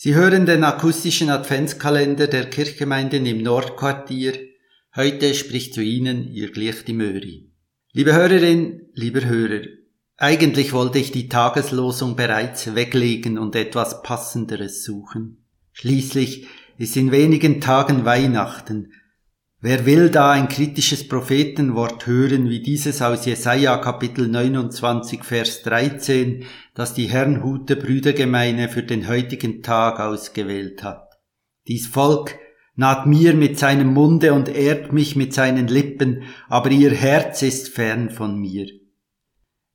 Sie hören den akustischen Adventskalender der Kirchgemeinden im Nordquartier. Heute spricht zu Ihnen Ihr Glichti Möri. Liebe Hörerin, lieber Hörer, eigentlich wollte ich die Tageslosung bereits weglegen und etwas Passenderes suchen. Schließlich ist in wenigen Tagen Weihnachten, Wer will da ein kritisches Prophetenwort hören wie dieses aus Jesaja Kapitel 29 Vers 13, das die Herrnhuter Brüdergemeine für den heutigen Tag ausgewählt hat? Dies Volk naht mir mit seinem Munde und ehrt mich mit seinen Lippen, aber ihr Herz ist fern von mir.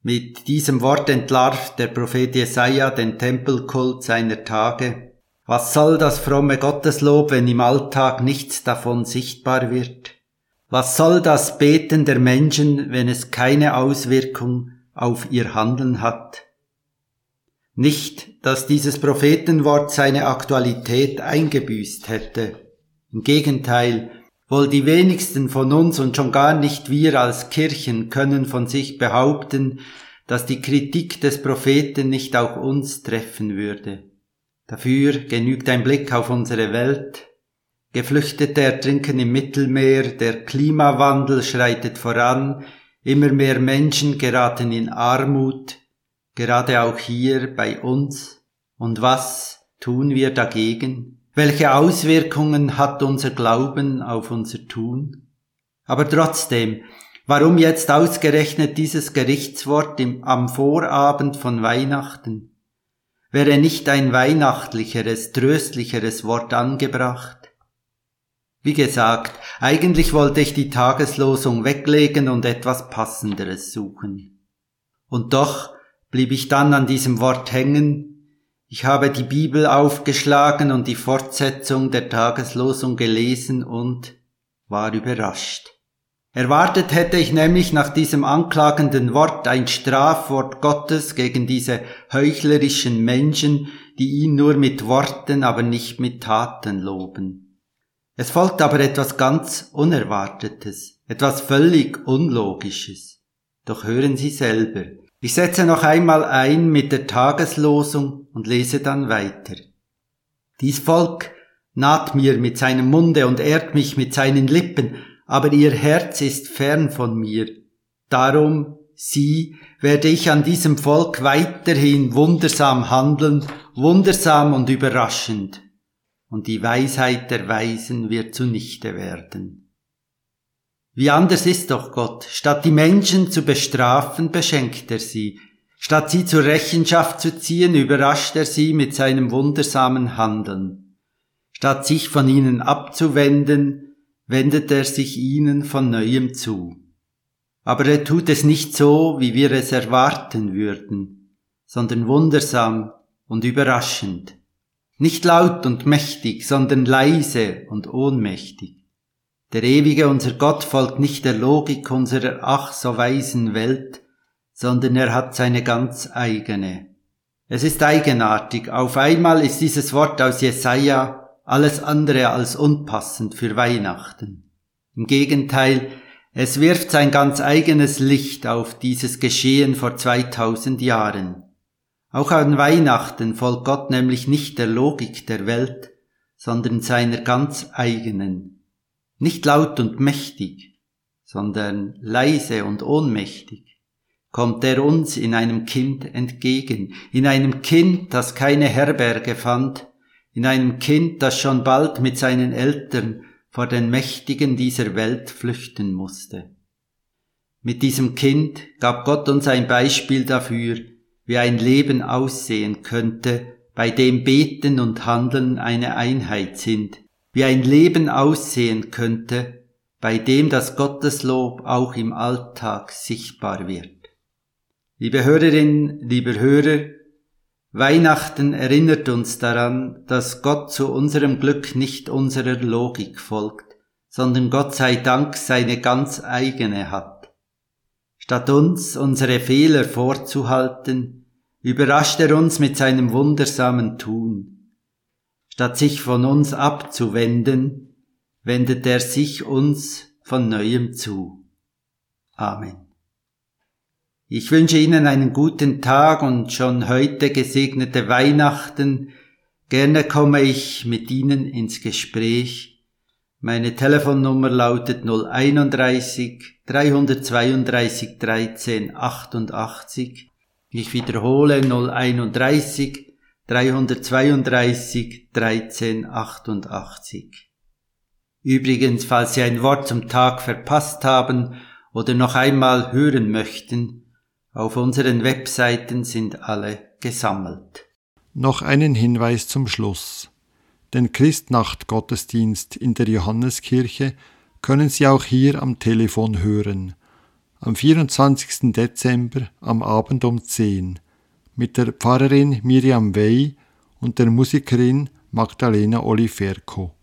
Mit diesem Wort entlarvt der Prophet Jesaja den Tempelkult seiner Tage, was soll das fromme Gotteslob, wenn im Alltag nichts davon sichtbar wird? Was soll das Beten der Menschen, wenn es keine Auswirkung auf ihr Handeln hat? Nicht, dass dieses Prophetenwort seine Aktualität eingebüßt hätte. Im Gegenteil, wohl die wenigsten von uns und schon gar nicht wir als Kirchen können von sich behaupten, dass die Kritik des Propheten nicht auch uns treffen würde. Dafür genügt ein Blick auf unsere Welt. Geflüchtete ertrinken im Mittelmeer, der Klimawandel schreitet voran, immer mehr Menschen geraten in Armut, gerade auch hier bei uns. Und was tun wir dagegen? Welche Auswirkungen hat unser Glauben auf unser Tun? Aber trotzdem, warum jetzt ausgerechnet dieses Gerichtswort im, am Vorabend von Weihnachten? Wäre nicht ein weihnachtlicheres, tröstlicheres Wort angebracht? Wie gesagt, eigentlich wollte ich die Tageslosung weglegen und etwas Passenderes suchen. Und doch blieb ich dann an diesem Wort hängen. Ich habe die Bibel aufgeschlagen und die Fortsetzung der Tageslosung gelesen und war überrascht. Erwartet hätte ich nämlich nach diesem anklagenden Wort ein Strafwort Gottes gegen diese heuchlerischen Menschen, die ihn nur mit Worten, aber nicht mit Taten loben. Es folgt aber etwas ganz Unerwartetes, etwas völlig Unlogisches. Doch hören Sie selber. Ich setze noch einmal ein mit der Tageslosung und lese dann weiter. Dies Volk naht mir mit seinem Munde und ehrt mich mit seinen Lippen, aber ihr Herz ist fern von mir. Darum, sie, werde ich an diesem Volk weiterhin wundersam handeln, wundersam und überraschend, und die Weisheit der Weisen wird zunichte werden. Wie anders ist doch Gott, statt die Menschen zu bestrafen, beschenkt er sie, statt sie zur Rechenschaft zu ziehen, überrascht er sie mit seinem wundersamen Handeln, statt sich von ihnen abzuwenden, wendet er sich ihnen von neuem zu. Aber er tut es nicht so, wie wir es erwarten würden, sondern wundersam und überraschend. Nicht laut und mächtig, sondern leise und ohnmächtig. Der ewige unser Gott folgt nicht der Logik unserer ach so weisen Welt, sondern er hat seine ganz eigene. Es ist eigenartig, auf einmal ist dieses Wort aus Jesaja alles andere als unpassend für Weihnachten. Im Gegenteil, es wirft sein ganz eigenes Licht auf dieses Geschehen vor 2000 Jahren. Auch an Weihnachten folgt Gott nämlich nicht der Logik der Welt, sondern seiner ganz eigenen. Nicht laut und mächtig, sondern leise und ohnmächtig kommt er uns in einem Kind entgegen, in einem Kind, das keine Herberge fand, in einem Kind, das schon bald mit seinen Eltern vor den Mächtigen dieser Welt flüchten musste. Mit diesem Kind gab Gott uns ein Beispiel dafür, wie ein Leben aussehen könnte, bei dem Beten und Handeln eine Einheit sind, wie ein Leben aussehen könnte, bei dem das Gotteslob auch im Alltag sichtbar wird. Liebe Hörerinnen, lieber Hörer, Weihnachten erinnert uns daran, dass Gott zu unserem Glück nicht unserer Logik folgt, sondern Gott sei Dank seine ganz eigene hat. Statt uns unsere Fehler vorzuhalten, überrascht er uns mit seinem wundersamen Tun. Statt sich von uns abzuwenden, wendet er sich uns von neuem zu. Amen. Ich wünsche Ihnen einen guten Tag und schon heute gesegnete Weihnachten, Gerne komme ich mit Ihnen ins Gespräch. Meine Telefonnummer lautet 031 332 13 88. Ich wiederhole 031 332 13 88. Übrigens, falls Sie ein Wort zum Tag verpasst haben oder noch einmal hören möchten, auf unseren Webseiten sind alle gesammelt. Noch einen Hinweis zum Schluss. Den Christnacht-Gottesdienst in der Johanneskirche können Sie auch hier am Telefon hören. Am 24. Dezember am Abend um 10 mit der Pfarrerin Miriam Wey und der Musikerin Magdalena Oliferco.